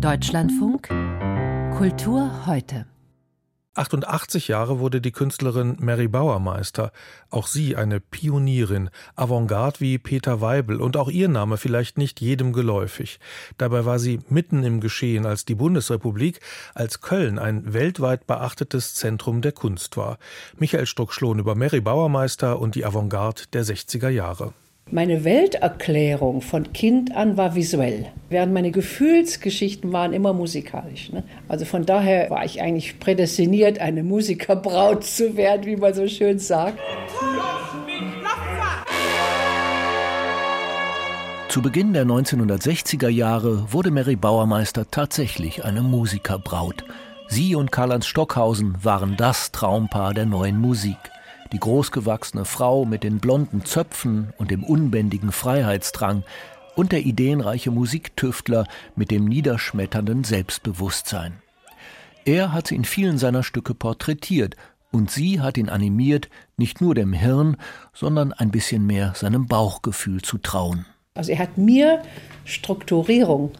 Deutschlandfunk Kultur heute. 88 Jahre wurde die Künstlerin Mary Bauermeister. Auch sie eine Pionierin, Avantgarde wie Peter Weibel und auch ihr Name vielleicht nicht jedem geläufig. Dabei war sie mitten im Geschehen, als die Bundesrepublik, als Köln ein weltweit beachtetes Zentrum der Kunst war. Michael Struck-Schlohn über Mary Bauermeister und die Avantgarde der 60er Jahre. Meine Welterklärung von Kind an war visuell, während meine Gefühlsgeschichten waren immer musikalisch. Ne? Also von daher war ich eigentlich prädestiniert, eine Musikerbraut zu werden, wie man so schön sagt. Zu Beginn der 1960er Jahre wurde Mary Bauermeister tatsächlich eine Musikerbraut. Sie und Karl-Heinz Stockhausen waren das Traumpaar der neuen Musik die großgewachsene Frau mit den blonden Zöpfen und dem unbändigen Freiheitsdrang und der ideenreiche Musiktüftler mit dem niederschmetternden Selbstbewusstsein. Er hat sie in vielen seiner Stücke porträtiert und sie hat ihn animiert, nicht nur dem Hirn, sondern ein bisschen mehr seinem Bauchgefühl zu trauen. Also er hat mir Strukturierung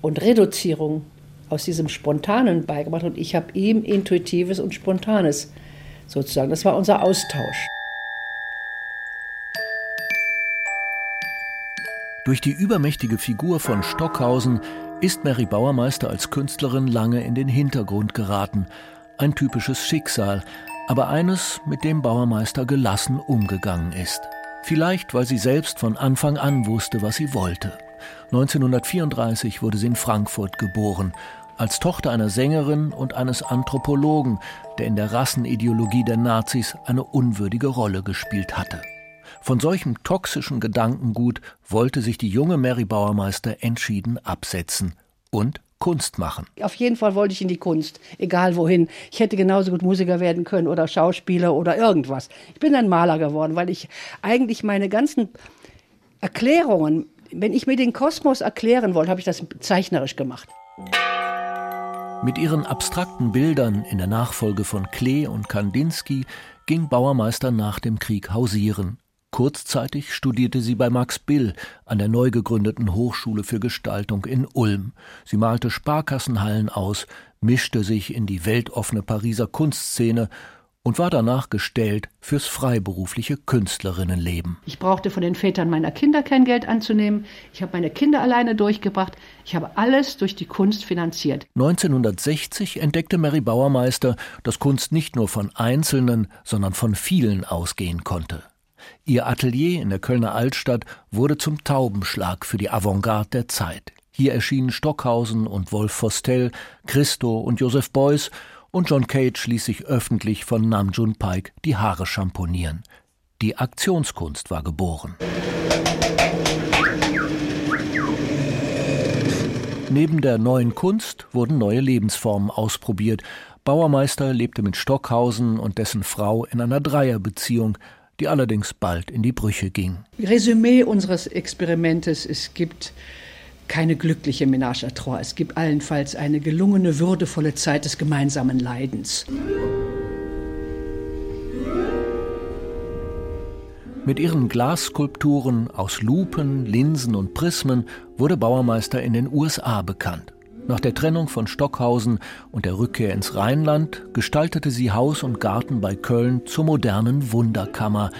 und Reduzierung aus diesem Spontanen beigebracht und ich habe ihm Intuitives und Spontanes sozusagen. Das war unser Austausch. Durch die übermächtige Figur von Stockhausen ist Mary Bauermeister als Künstlerin lange in den Hintergrund geraten. Ein typisches Schicksal, aber eines, mit dem Bauermeister gelassen umgegangen ist. Vielleicht, weil sie selbst von Anfang an wusste, was sie wollte. 1934 wurde sie in Frankfurt geboren als Tochter einer Sängerin und eines Anthropologen, der in der Rassenideologie der Nazis eine unwürdige Rolle gespielt hatte. Von solchem toxischen Gedankengut wollte sich die junge Mary Bauermeister entschieden absetzen und Kunst machen. Auf jeden Fall wollte ich in die Kunst, egal wohin. Ich hätte genauso gut Musiker werden können oder Schauspieler oder irgendwas. Ich bin ein Maler geworden, weil ich eigentlich meine ganzen Erklärungen, wenn ich mir den Kosmos erklären wollte, habe ich das zeichnerisch gemacht. Mit ihren abstrakten Bildern in der Nachfolge von Klee und Kandinsky ging Bauermeister nach dem Krieg hausieren. Kurzzeitig studierte sie bei Max Bill an der neu gegründeten Hochschule für Gestaltung in Ulm. Sie malte Sparkassenhallen aus, mischte sich in die weltoffene Pariser Kunstszene und war danach gestellt fürs freiberufliche Künstlerinnenleben. Ich brauchte von den Vätern meiner Kinder kein Geld anzunehmen. Ich habe meine Kinder alleine durchgebracht. Ich habe alles durch die Kunst finanziert. 1960 entdeckte Mary Bauermeister, dass Kunst nicht nur von Einzelnen, sondern von vielen ausgehen konnte. Ihr Atelier in der Kölner Altstadt wurde zum Taubenschlag für die Avantgarde der Zeit. Hier erschienen Stockhausen und Wolf Vostell, Christo und Joseph Beuys und John Cage ließ sich öffentlich von Namjoon Pike die Haare schamponieren. Die Aktionskunst war geboren. Neben der neuen Kunst wurden neue Lebensformen ausprobiert. Bauermeister lebte mit Stockhausen und dessen Frau in einer Dreierbeziehung, die allerdings bald in die Brüche ging. Resümee unseres Experimentes: Es gibt keine glückliche Ménage à trois. Es gibt allenfalls eine gelungene, würdevolle Zeit des gemeinsamen Leidens. Mit ihren Glasskulpturen aus Lupen, Linsen und Prismen wurde Bauermeister in den USA bekannt. Nach der Trennung von Stockhausen und der Rückkehr ins Rheinland gestaltete sie Haus und Garten bei Köln zur modernen Wunderkammer,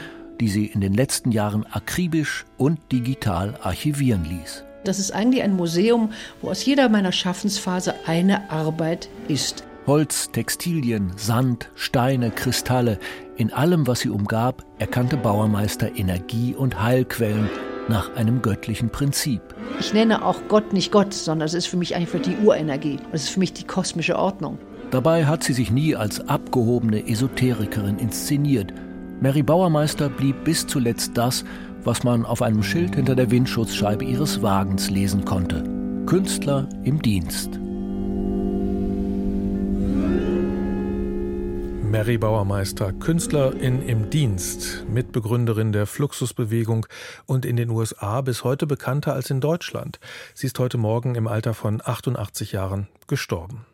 die sie in den letzten Jahren akribisch und digital archivieren ließ. Das ist eigentlich ein Museum, wo aus jeder meiner Schaffensphase eine Arbeit ist. Holz, Textilien, Sand, Steine, Kristalle, in allem, was sie umgab, erkannte Bauermeister Energie und Heilquellen nach einem göttlichen Prinzip. Ich nenne auch Gott nicht Gott, sondern es ist für mich einfach die Urenergie. Es ist für mich die kosmische Ordnung. Dabei hat sie sich nie als abgehobene Esoterikerin inszeniert. Mary Bauermeister blieb bis zuletzt das, was man auf einem Schild hinter der Windschutzscheibe ihres Wagens lesen konnte. Künstler im Dienst. Mary Bauermeister, Künstlerin im Dienst, Mitbegründerin der Fluxusbewegung und in den USA bis heute bekannter als in Deutschland. Sie ist heute Morgen im Alter von 88 Jahren gestorben.